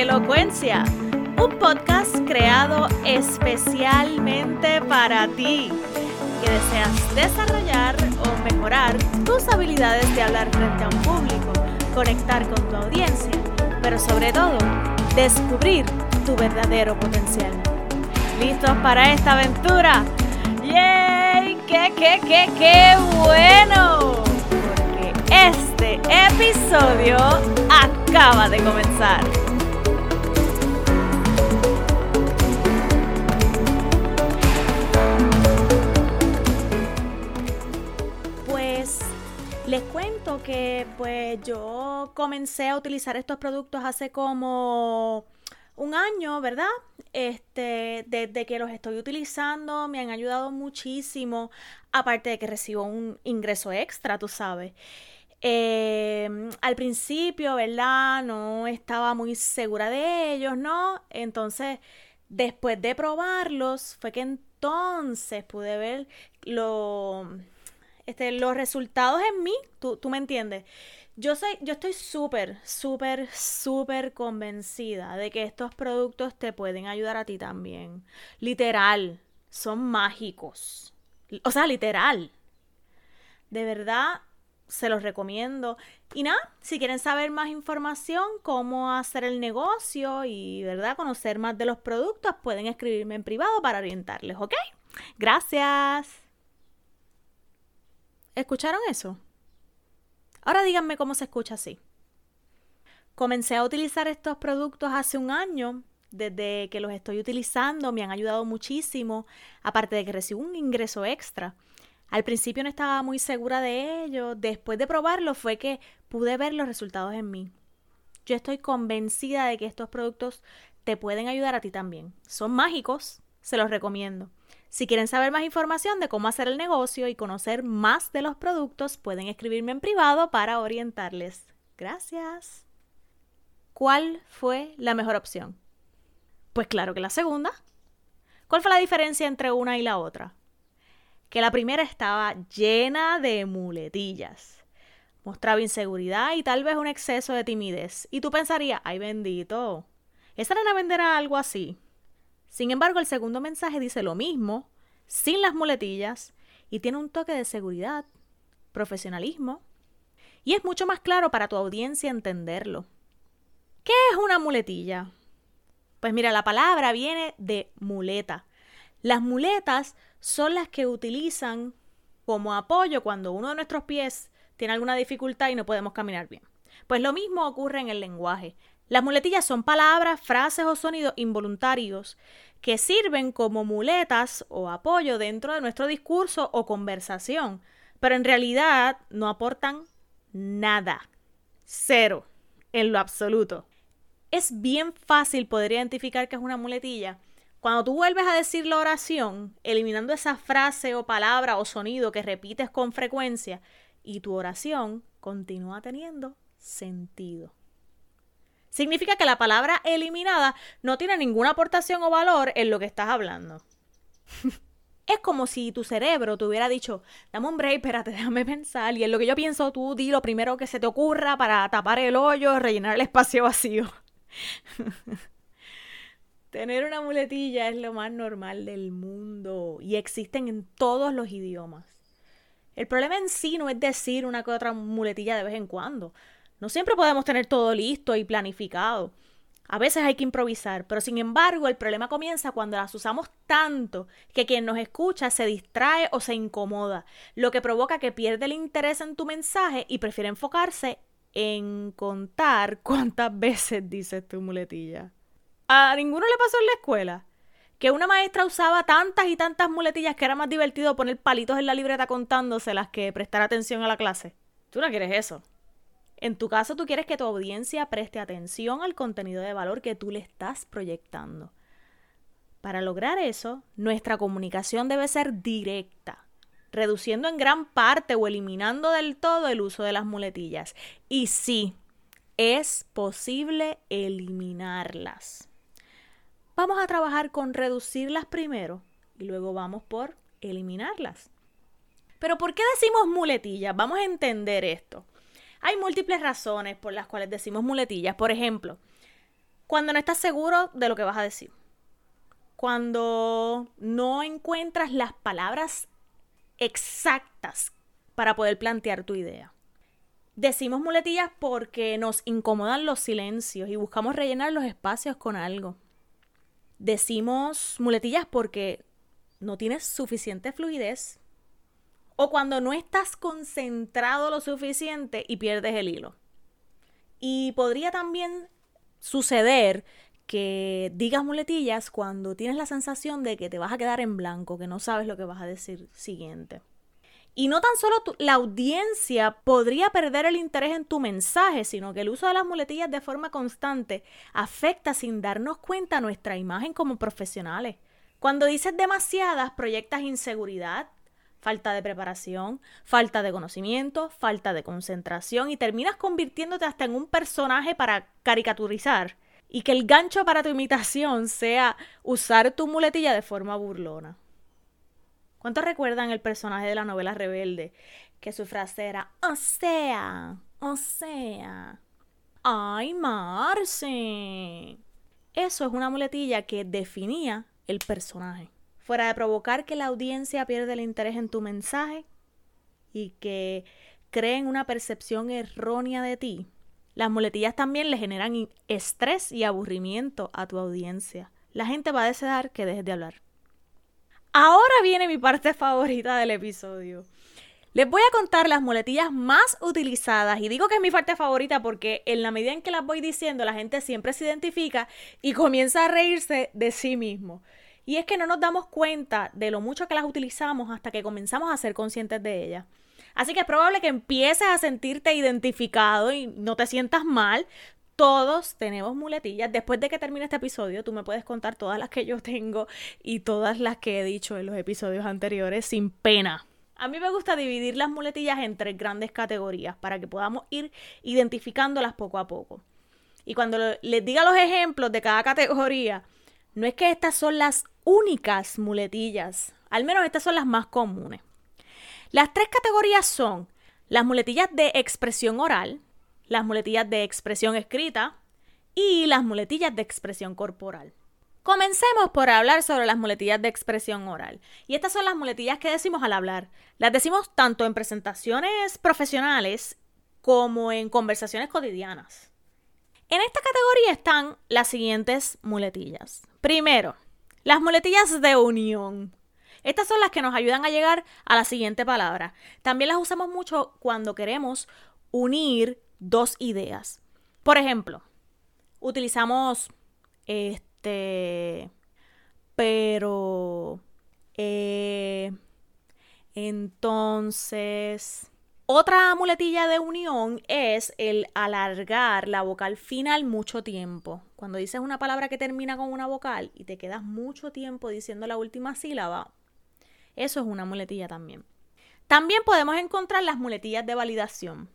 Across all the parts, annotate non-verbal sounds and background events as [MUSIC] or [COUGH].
Elocuencia, un podcast creado especialmente para ti, que deseas desarrollar o mejorar tus habilidades de hablar frente a un público, conectar con tu audiencia, pero sobre todo, descubrir tu verdadero potencial. ¿Listos para esta aventura? ¡Yay! ¡Qué, qué, qué, qué bueno! Porque este episodio acaba de comenzar. Que pues yo comencé a utilizar estos productos hace como un año, ¿verdad? Este, desde que los estoy utilizando me han ayudado muchísimo, aparte de que recibo un ingreso extra, tú sabes. Em, al principio, ¿verdad? No estaba muy segura de ellos, ¿no? Entonces, después de probarlos, fue que entonces pude ver lo, este, los resultados en mí, tú, tú me entiendes. Yo, soy, yo estoy súper, súper, súper convencida de que estos productos te pueden ayudar a ti también. Literal, son mágicos. O sea, literal. De verdad, se los recomiendo. Y nada, si quieren saber más información, cómo hacer el negocio y, ¿verdad?, conocer más de los productos, pueden escribirme en privado para orientarles, ¿ok? Gracias. ¿Escucharon eso? Ahora díganme cómo se escucha así. Comencé a utilizar estos productos hace un año. Desde que los estoy utilizando me han ayudado muchísimo, aparte de que recibo un ingreso extra. Al principio no estaba muy segura de ello. Después de probarlo fue que pude ver los resultados en mí. Yo estoy convencida de que estos productos te pueden ayudar a ti también. Son mágicos, se los recomiendo. Si quieren saber más información de cómo hacer el negocio y conocer más de los productos, pueden escribirme en privado para orientarles. Gracias. ¿Cuál fue la mejor opción? Pues claro que la segunda. ¿Cuál fue la diferencia entre una y la otra? Que la primera estaba llena de muletillas. Mostraba inseguridad y tal vez un exceso de timidez. Y tú pensarías, ay bendito, ¿esa nena venderá algo así? Sin embargo, el segundo mensaje dice lo mismo, sin las muletillas, y tiene un toque de seguridad, profesionalismo, y es mucho más claro para tu audiencia entenderlo. ¿Qué es una muletilla? Pues mira, la palabra viene de muleta. Las muletas son las que utilizan como apoyo cuando uno de nuestros pies tiene alguna dificultad y no podemos caminar bien. Pues lo mismo ocurre en el lenguaje. Las muletillas son palabras, frases o sonidos involuntarios que sirven como muletas o apoyo dentro de nuestro discurso o conversación, pero en realidad no aportan nada. Cero, en lo absoluto. Es bien fácil poder identificar que es una muletilla cuando tú vuelves a decir la oración, eliminando esa frase o palabra o sonido que repites con frecuencia, y tu oración continúa teniendo sentido significa que la palabra eliminada no tiene ninguna aportación o valor en lo que estás hablando. [LAUGHS] es como si tu cerebro te hubiera dicho, dame un break, espérate, [LAUGHS] déjame pensar, y en lo que yo pienso tú di lo primero que se te ocurra para tapar el hoyo, rellenar el espacio vacío. [LAUGHS] Tener una muletilla es lo más normal del mundo y existen en todos los idiomas. El problema en sí no es decir una que otra muletilla de vez en cuando. No siempre podemos tener todo listo y planificado. A veces hay que improvisar, pero sin embargo el problema comienza cuando las usamos tanto que quien nos escucha se distrae o se incomoda, lo que provoca que pierde el interés en tu mensaje y prefiere enfocarse en contar [LAUGHS] cuántas veces dices tu muletilla. ¿A ninguno le pasó en la escuela? Que una maestra usaba tantas y tantas muletillas que era más divertido poner palitos en la libreta contándoselas que prestar atención a la clase. Tú no quieres eso. En tu caso, tú quieres que tu audiencia preste atención al contenido de valor que tú le estás proyectando. Para lograr eso, nuestra comunicación debe ser directa, reduciendo en gran parte o eliminando del todo el uso de las muletillas. Y sí, es posible eliminarlas. Vamos a trabajar con reducirlas primero y luego vamos por eliminarlas. Pero ¿por qué decimos muletillas? Vamos a entender esto. Hay múltiples razones por las cuales decimos muletillas. Por ejemplo, Cuando no estás seguro de lo que vas a decir. Cuando no encuentras las palabras exactas para poder plantear tu idea. Decimos muletillas porque nos incomodan los silencios y buscamos rellenar los espacios con algo. Decimos muletillas porque no tienes suficiente fluidez o cuando no estás concentrado lo suficiente y pierdes el hilo. Y podría también suceder que digas muletillas cuando tienes la sensación de que te vas a quedar en blanco, que no sabes lo que vas a decir siguiente. Y no tan solo la audiencia podría perder el interés en tu mensaje, sino que el uso de las muletillas de forma constante afecta sin darnos cuenta nuestra imagen como profesionales. Cuando dices demasiadas, proyectas inseguridad, falta de preparación, falta de conocimiento, falta de concentración y terminas convirtiéndote hasta en un personaje para caricaturizar y que el gancho para tu imitación sea usar tu muletilla de forma burlona. ¿Cuántos recuerdan el personaje de la novela Rebelde? Que su frase era, o sea, o sea, ay, Marce. Eso es una muletilla que definía el personaje. Fuera de provocar que la audiencia pierda el interés en tu mensaje y que creen una percepción errónea de ti, las muletillas también le generan estrés y aburrimiento a tu audiencia. La gente va a desear que dejes de hablar. Ahora viene mi parte favorita del episodio. Les voy a contar las muletillas más utilizadas y digo que es mi parte favorita porque en la medida en que las voy diciendo la gente siempre se identifica y comienza a reírse de sí mismo. Y es que no nos damos cuenta de lo mucho que las utilizamos hasta que comenzamos a ser conscientes de ellas. Así que es probable que empieces a sentirte identificado y no te sientas mal todos tenemos muletillas. Después de que termine este episodio, tú me puedes contar todas las que yo tengo y todas las que he dicho en los episodios anteriores sin pena. A mí me gusta dividir las muletillas en tres grandes categorías para que podamos ir identificándolas poco a poco. Y cuando les diga los ejemplos de cada categoría, no es que estas son las únicas muletillas, al menos estas son las más comunes. Las tres categorías son las muletillas de expresión oral, las muletillas de expresión escrita y las muletillas de expresión corporal. Comencemos por hablar sobre las muletillas de expresión oral. Y estas son las muletillas que decimos al hablar. Las decimos tanto en presentaciones profesionales como en conversaciones cotidianas. En esta categoría están las siguientes muletillas. Primero, las muletillas de unión. Estas son las que nos ayudan a llegar a la siguiente palabra. También las usamos mucho cuando queremos unir dos ideas. Por ejemplo, utilizamos este, pero, eh, entonces, otra muletilla de unión es el alargar la vocal final mucho tiempo. Cuando dices una palabra que termina con una vocal y te quedas mucho tiempo diciendo la última sílaba, eso es una muletilla también. También podemos encontrar las muletillas de validación.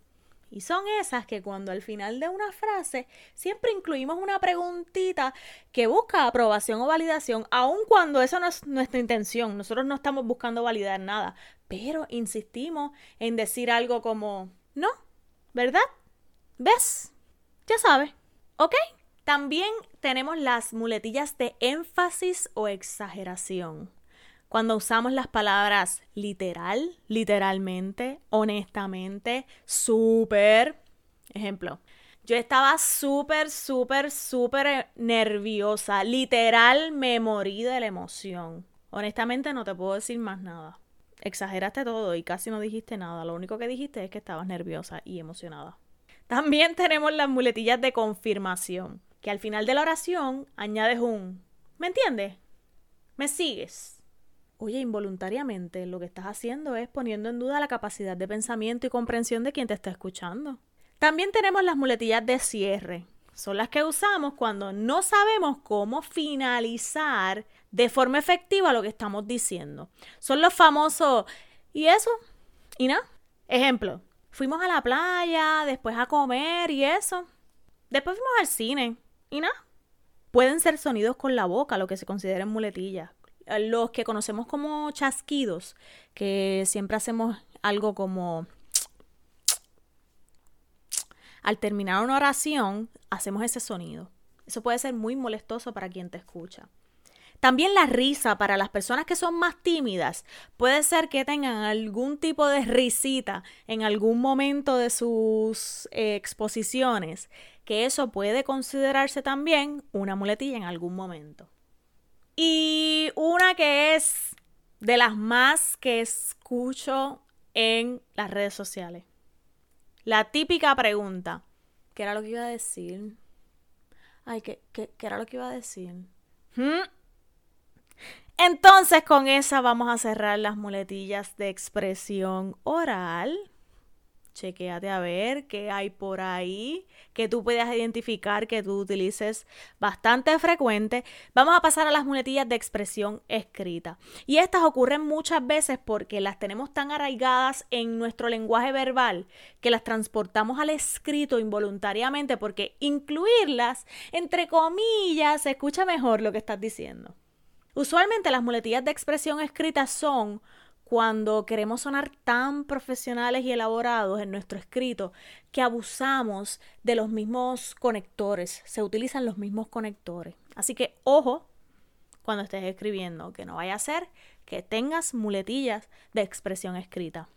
Y son esas que cuando al final de una frase siempre incluimos una preguntita que busca aprobación o validación, aun cuando eso no es nuestra intención. Nosotros no estamos buscando validar nada, pero insistimos en decir algo como, no, ¿verdad? ¿Ves? Ya sabes, ¿ok? También tenemos las muletillas de énfasis o exageración cuando usamos las palabras literal, literalmente, honestamente, súper. Ejemplo, yo estaba súper, súper, súper nerviosa. Literal me morí de la emoción. Honestamente no te puedo decir más nada. Exageraste todo y casi no dijiste nada. Lo único que dijiste es que estabas nerviosa y emocionada. También [LAUGHS] tenemos las muletillas de confirmación, que al final de la oración añades un ¿Me entiendes? ¿Me sigues? Oye, involuntariamente lo que estás haciendo es poniendo en duda la capacidad de pensamiento y comprensión de quien te está escuchando. También tenemos las muletillas de cierre. Son las que usamos cuando no sabemos cómo finalizar de forma efectiva lo que estamos diciendo. Son los famosos ¿y eso? ¿Y nada? Ejemplo, fuimos a la playa, después a comer y eso. Después fuimos al cine y nada. Pueden ser sonidos con la boca, lo que se consideren muletillas, los que conocemos como chasquidos, que siempre hacemos algo como... [TSK] Al terminar una oración, hacemos ese sonido. Eso puede ser muy molestoso para quien te escucha. También la risa para las personas que son más tímidas puede ser que tengan algún tipo de risita en algún momento de sus eh, exposiciones, que eso puede considerarse también una muletilla en algún momento. Y una que es de las más que escucho en las redes sociales. La típica pregunta, ¿qué era lo que iba a decir? Ay, ¿qué, qué, era lo que iba a decir? ¿Mm? Entonces con esa vamos a cerrar las muletillas de expresión oral. Chequéate a ver qué hay por ahí que tú puedas identificar que tú utilices bastante frecuente. Vamos a pasar a las muletillas de expresión escrita. Y estas ocurren muchas veces porque las tenemos tan arraigadas en nuestro lenguaje verbal que las transportamos al escrito involuntariamente porque incluirlas, entre comillas, se escucha mejor lo que estás diciendo. Usualmente las muletillas de expresión escrita son cuando queremos sonar tan profesionales y elaborados en nuestro escrito que abusamos de los mismos conectores, se utilizan los mismos conectores. Así que ojo cuando estés escribiendo, que no vaya a ser que tengas muletillas de expresión escrita.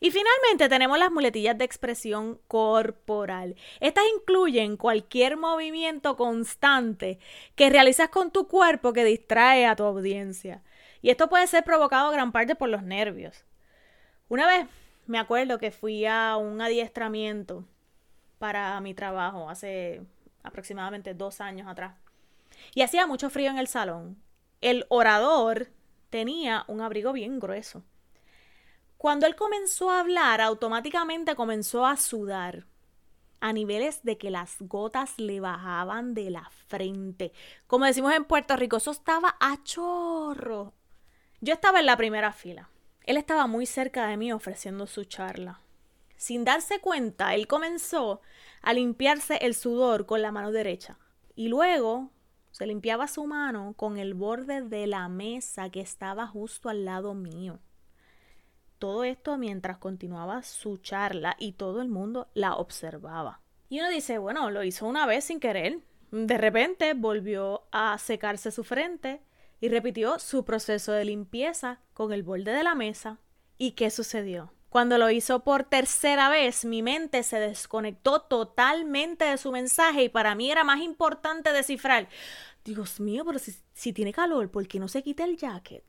Y finalmente tenemos las muletillas de expresión corporal. Estas incluyen cualquier movimiento constante que realizas con tu cuerpo que distrae a tu audiencia. Y esto puede ser provocado gran parte por los nervios. Una vez me acuerdo que fui a un adiestramiento para mi trabajo hace aproximadamente dos años atrás. Y hacía mucho frío en el salón. El orador tenía un abrigo bien grueso. Cuando él comenzó a hablar, automáticamente comenzó a sudar a niveles de que las gotas le bajaban de la frente. Como decimos en Puerto Rico, eso estaba a chorro. Yo estaba en la primera fila. Él estaba muy cerca de mí ofreciendo su charla. Sin darse cuenta, él comenzó a limpiarse el sudor con la mano derecha y luego se limpiaba su mano con el borde de la mesa que estaba justo al lado mío. Todo esto mientras continuaba su charla y todo el mundo la observaba. Y uno dice, bueno, lo hizo una vez sin querer. De repente volvió a secarse su frente y repitió su proceso de limpieza con el borde de la mesa. ¿Y qué sucedió? Cuando lo hizo por tercera vez, mi mente se desconectó totalmente de su mensaje y para mí era más importante descifrar, Dios mío, pero si, si tiene calor, ¿por qué no se quita el jacket?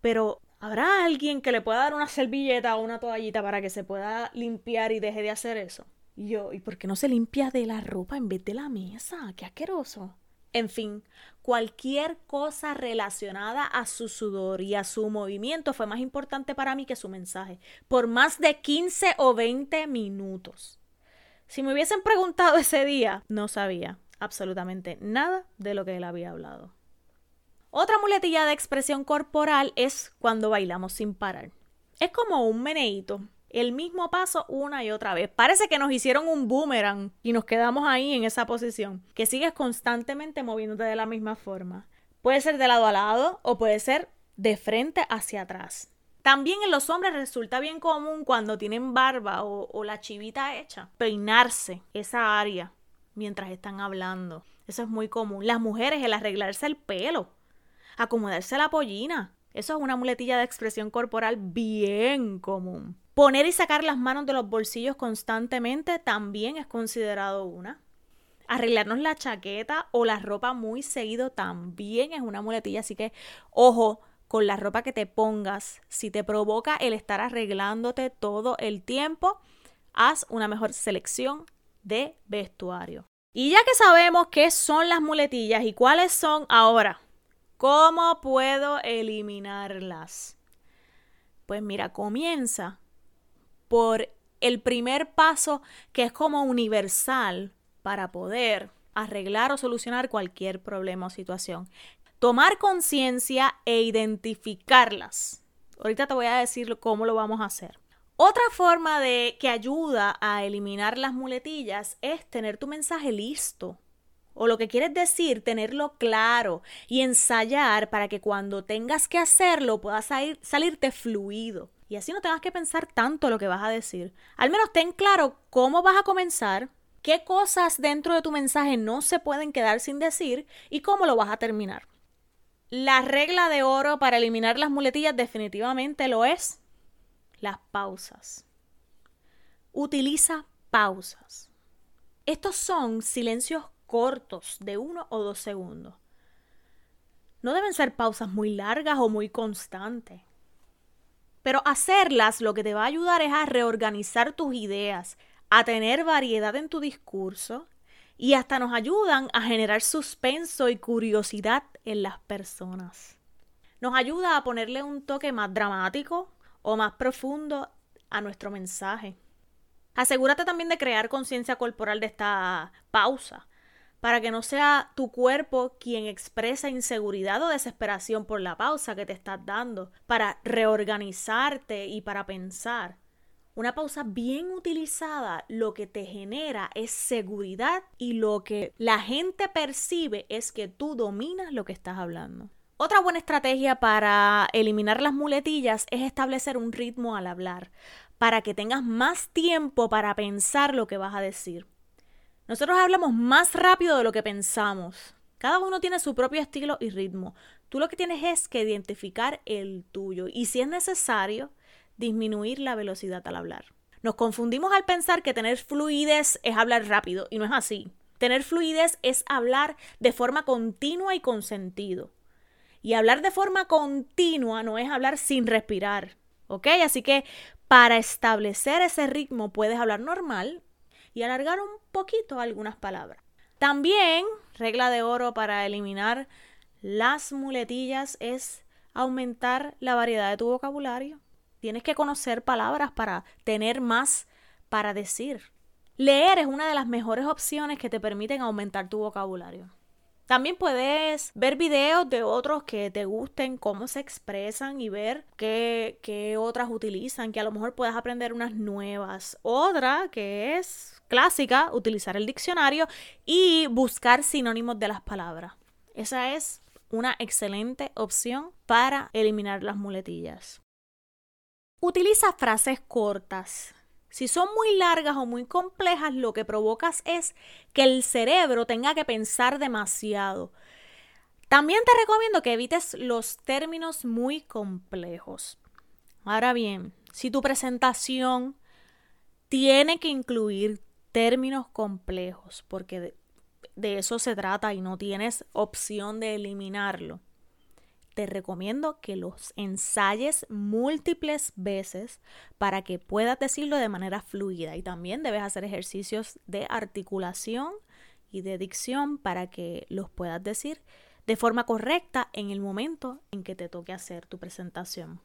Pero ¿Habrá alguien que le pueda dar una servilleta o una toallita para que se pueda limpiar y deje de hacer eso? Y yo, ¿y por qué no se limpia de la ropa en vez de la mesa? ¡Qué asqueroso! En fin, cualquier cosa relacionada a su sudor y a su movimiento fue más importante para mí que su mensaje, por más de 15 o 20 minutos. Si me hubiesen preguntado ese día, no sabía absolutamente nada de lo que él había hablado. Otra muletilla de expresión corporal es cuando bailamos sin parar. Es como un meneíto, el mismo paso una y otra vez. Parece que nos hicieron un boomerang y nos quedamos ahí en esa posición, que sigues constantemente moviéndote de la misma forma. Puede ser de lado a lado o puede ser de frente hacia atrás. También en los hombres resulta bien común cuando tienen barba o, o la chivita hecha, peinarse esa área mientras están hablando. Eso es muy común. Las mujeres el arreglarse el pelo acomodarse la pollina. Eso es una muletilla de expresión corporal bien común. Poner y sacar las manos de los bolsillos constantemente también es considerado una. Arreglarnos la chaqueta o la ropa muy seguido también es una muletilla, así que ojo con la ropa que te pongas. Si te provoca el estar arreglándote todo el tiempo, haz una mejor selección de vestuario. Y ya que sabemos qué son las muletillas y cuáles son ahora, ¿Cómo puedo eliminarlas? Pues mira, comienza por el primer paso que es como universal para poder arreglar o solucionar cualquier problema o situación. Tomar conciencia e identificarlas. Ahorita te voy a decir cómo lo vamos a hacer. Otra forma de que ayuda a eliminar las muletillas es tener tu mensaje listo o lo que quieres decir, tenerlo claro y ensayar para que cuando tengas que hacerlo puedas salirte fluido. Y así no tengas que pensar tanto lo que vas a decir. Al menos ten claro cómo vas a comenzar, qué cosas dentro de tu mensaje no se pueden quedar sin decir y cómo lo vas a terminar. La regla de oro para eliminar las muletillas definitivamente lo es las pausas. Utiliza pausas. Estos son silencios cortos de uno o dos segundos. No deben ser pausas muy largas o muy constantes. Pero hacerlas lo que te va a ayudar es a reorganizar tus ideas, a tener variedad en tu discurso y hasta nos ayudan a generar suspenso y curiosidad en las personas. Nos ayuda a ponerle un toque más dramático o más profundo a nuestro mensaje. Asegúrate también de crear conciencia corporal de esta pausa, para que no sea tu cuerpo quien expresa inseguridad o desesperación por la pausa que te estás dando, para reorganizarte y para pensar. Una pausa bien utilizada lo que te genera es seguridad y lo que la gente percibe es que tú dominas lo que estás hablando. Otra buena estrategia para eliminar las muletillas es establecer un ritmo al hablar para que tengas más tiempo para pensar lo que vas a decir. Nosotros hablamos más rápido de lo que pensamos. Cada uno tiene su propio estilo y ritmo. Tú lo que tienes es que identificar el tuyo y si es necesario, disminuir la velocidad al hablar. Nos confundimos al pensar que tener fluidez es hablar rápido y no es así. Tener fluidez es hablar de forma continua y con sentido. Y hablar de forma continua no es hablar sin respirar. ¿Ok? Así que para establecer ese ritmo puedes hablar normal y alargar un poquito algunas palabras. También, regla de oro para eliminar las muletillas es aumentar la variedad de tu vocabulario. Tienes que conocer palabras para tener más para decir. Leer es una de las mejores opciones que te permiten aumentar tu vocabulario. También puedes ver videos de otros que te gusten, cómo se expresan y ver qué, qué otras utilizan, que a lo mejor puedas aprender unas nuevas. Otra que es clásica, utilizar el diccionario y buscar sinónimos de las palabras. Esa es una excelente opción para eliminar las muletillas. Utiliza frases cortas. Si son muy largas o muy complejas, lo que provocas es que el cerebro tenga que pensar demasiado. También te recomiendo que evites los términos muy complejos. Ahora bien, si tu presentación tiene que incluir términos complejos, porque de, de eso se trata y no tienes opción de eliminarlo, te recomiendo que los ensayes múltiples veces para que puedas decirlo de manera fluida y también debes hacer ejercicios de articulación y de dicción para que los puedas decir de forma correcta en el momento en que te toque hacer tu presentación.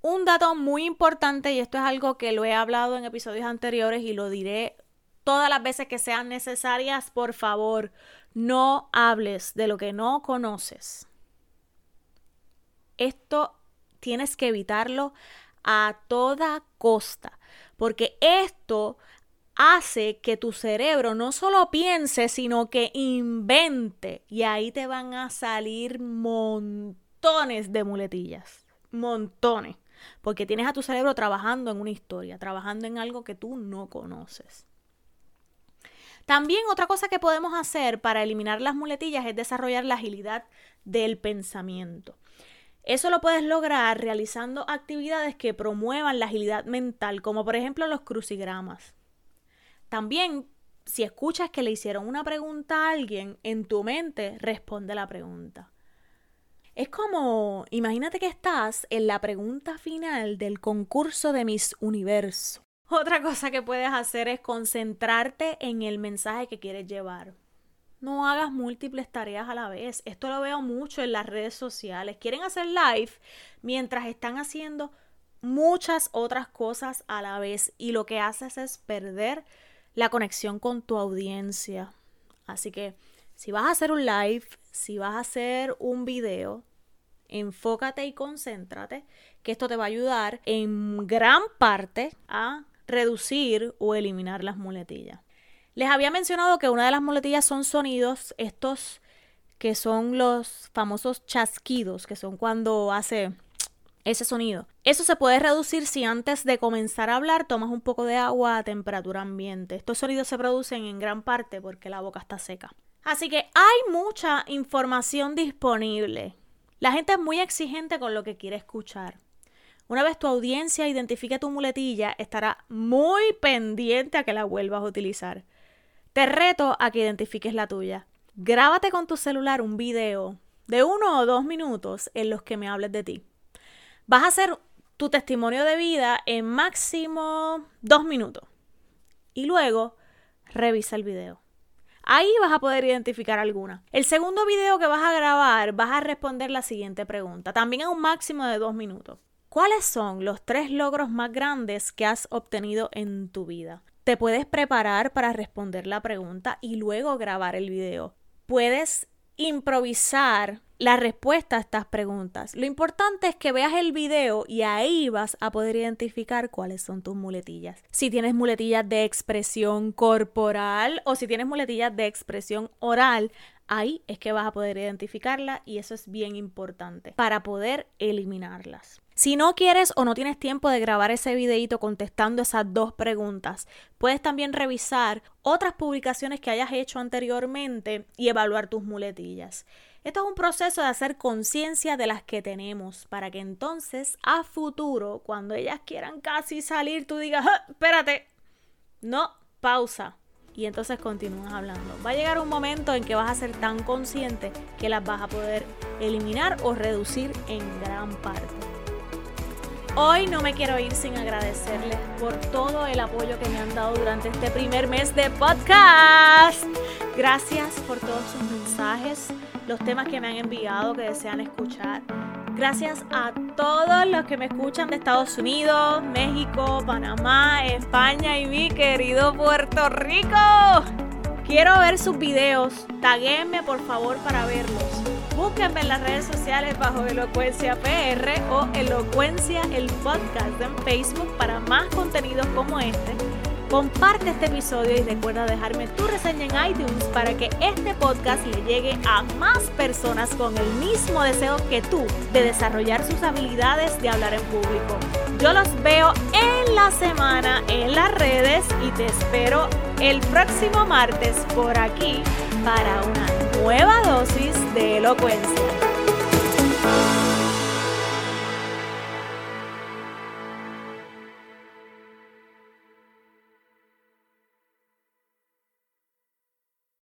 Un dato muy importante, y esto es algo que lo he hablado en episodios anteriores y lo diré todas las veces que sean necesarias, por favor, no hables de lo que no conoces. Esto tienes que evitarlo a toda costa, porque esto hace que tu cerebro no solo piense, sino que invente. Y ahí te van a salir montones de muletillas. Montones. Porque tienes a tu cerebro trabajando en una historia, trabajando en algo que tú no conoces. También otra cosa que podemos hacer para eliminar las muletillas es desarrollar la agilidad del pensamiento. Eso lo puedes lograr realizando actividades que promuevan la agilidad mental, como por ejemplo los crucigramas. También, si escuchas que le hicieron una pregunta a alguien, en tu mente responde la pregunta. Es como, imagínate que estás en la pregunta final del concurso de Miss Universo. [LAUGHS] Otra cosa que puedes hacer es concentrarte en el mensaje que quieres llevar. No hagas múltiples tareas a la vez. Esto lo veo mucho en las redes sociales. Quieren hacer live mientras están haciendo muchas otras cosas a la vez y lo que haces es perder la conexión con tu audiencia. Así que si vas a hacer un live, si vas a hacer un video, enfócate y concéntrate, que esto te va a ayudar en gran parte a reducir o eliminar las muletillas. Les había mencionado que una de las muletillas son sonidos, estos que son los famosos chasquidos, que son cuando hace ese sonido. Eso se puede reducir si antes de comenzar a hablar tomas un poco de agua a temperatura ambiente. Estos sonidos se producen en gran parte porque la boca está seca. Así que hay mucha información disponible. La gente es muy exigente con lo que quiere escuchar. Una vez tu audiencia identifique tu muletilla, estará muy pendiente a que la vuelvas a utilizar. Te reto a que identifiques la tuya. Grábate con tu celular un video de uno o dos minutos en los que me hables de ti. Vas a hacer tu testimonio de vida en máximo dos minutos. Y luego revisa el video. Ahí vas a poder identificar alguna. El segundo video que vas a grabar, vas a responder la siguiente pregunta, también en un máximo de dos minutos. ¿Cuáles son los tres logros más grandes que has obtenido en tu vida? Te puedes preparar para responder la pregunta y luego grabar el video. Puedes improvisar la respuesta a estas preguntas. Lo importante es que veas el video y ahí vas a poder identificar cuáles son tus muletillas. Si tienes muletillas de expresión corporal o si tienes muletillas de expresión oral, ahí es que vas a poder identificarla y eso es bien importante para poder eliminarlas. Si no quieres o no tienes tiempo de grabar ese videito contestando esas dos preguntas, puedes también revisar otras publicaciones que hayas hecho anteriormente y evaluar tus muletillas. Esto es un proceso de hacer conciencia de las que tenemos para que entonces a futuro, cuando ellas quieran casi salir, tú digas, ah, espérate, no, pausa. Y entonces continúas hablando. Va a llegar un momento en que vas a ser tan consciente que las vas a poder eliminar o reducir en gran parte. Hoy no me quiero ir sin agradecerles por todo el apoyo que me han dado durante este primer mes de podcast. Gracias por todos sus mensajes, los temas que me han enviado que desean escuchar. Gracias a todos los que me escuchan de Estados Unidos, México, Panamá, España y mi querido Puerto Rico. Quiero ver sus videos. Taguenme por favor para verlos. Búsquenme en las redes sociales bajo Elocuencia PR o Elocuencia el podcast en Facebook para más contenidos como este. Comparte este episodio y recuerda dejarme tu reseña en iTunes para que este podcast le llegue a más personas con el mismo deseo que tú de desarrollar sus habilidades de hablar en público. Yo los veo en la semana en las redes y te espero el próximo martes por aquí para una nueva dosis de elocuencia.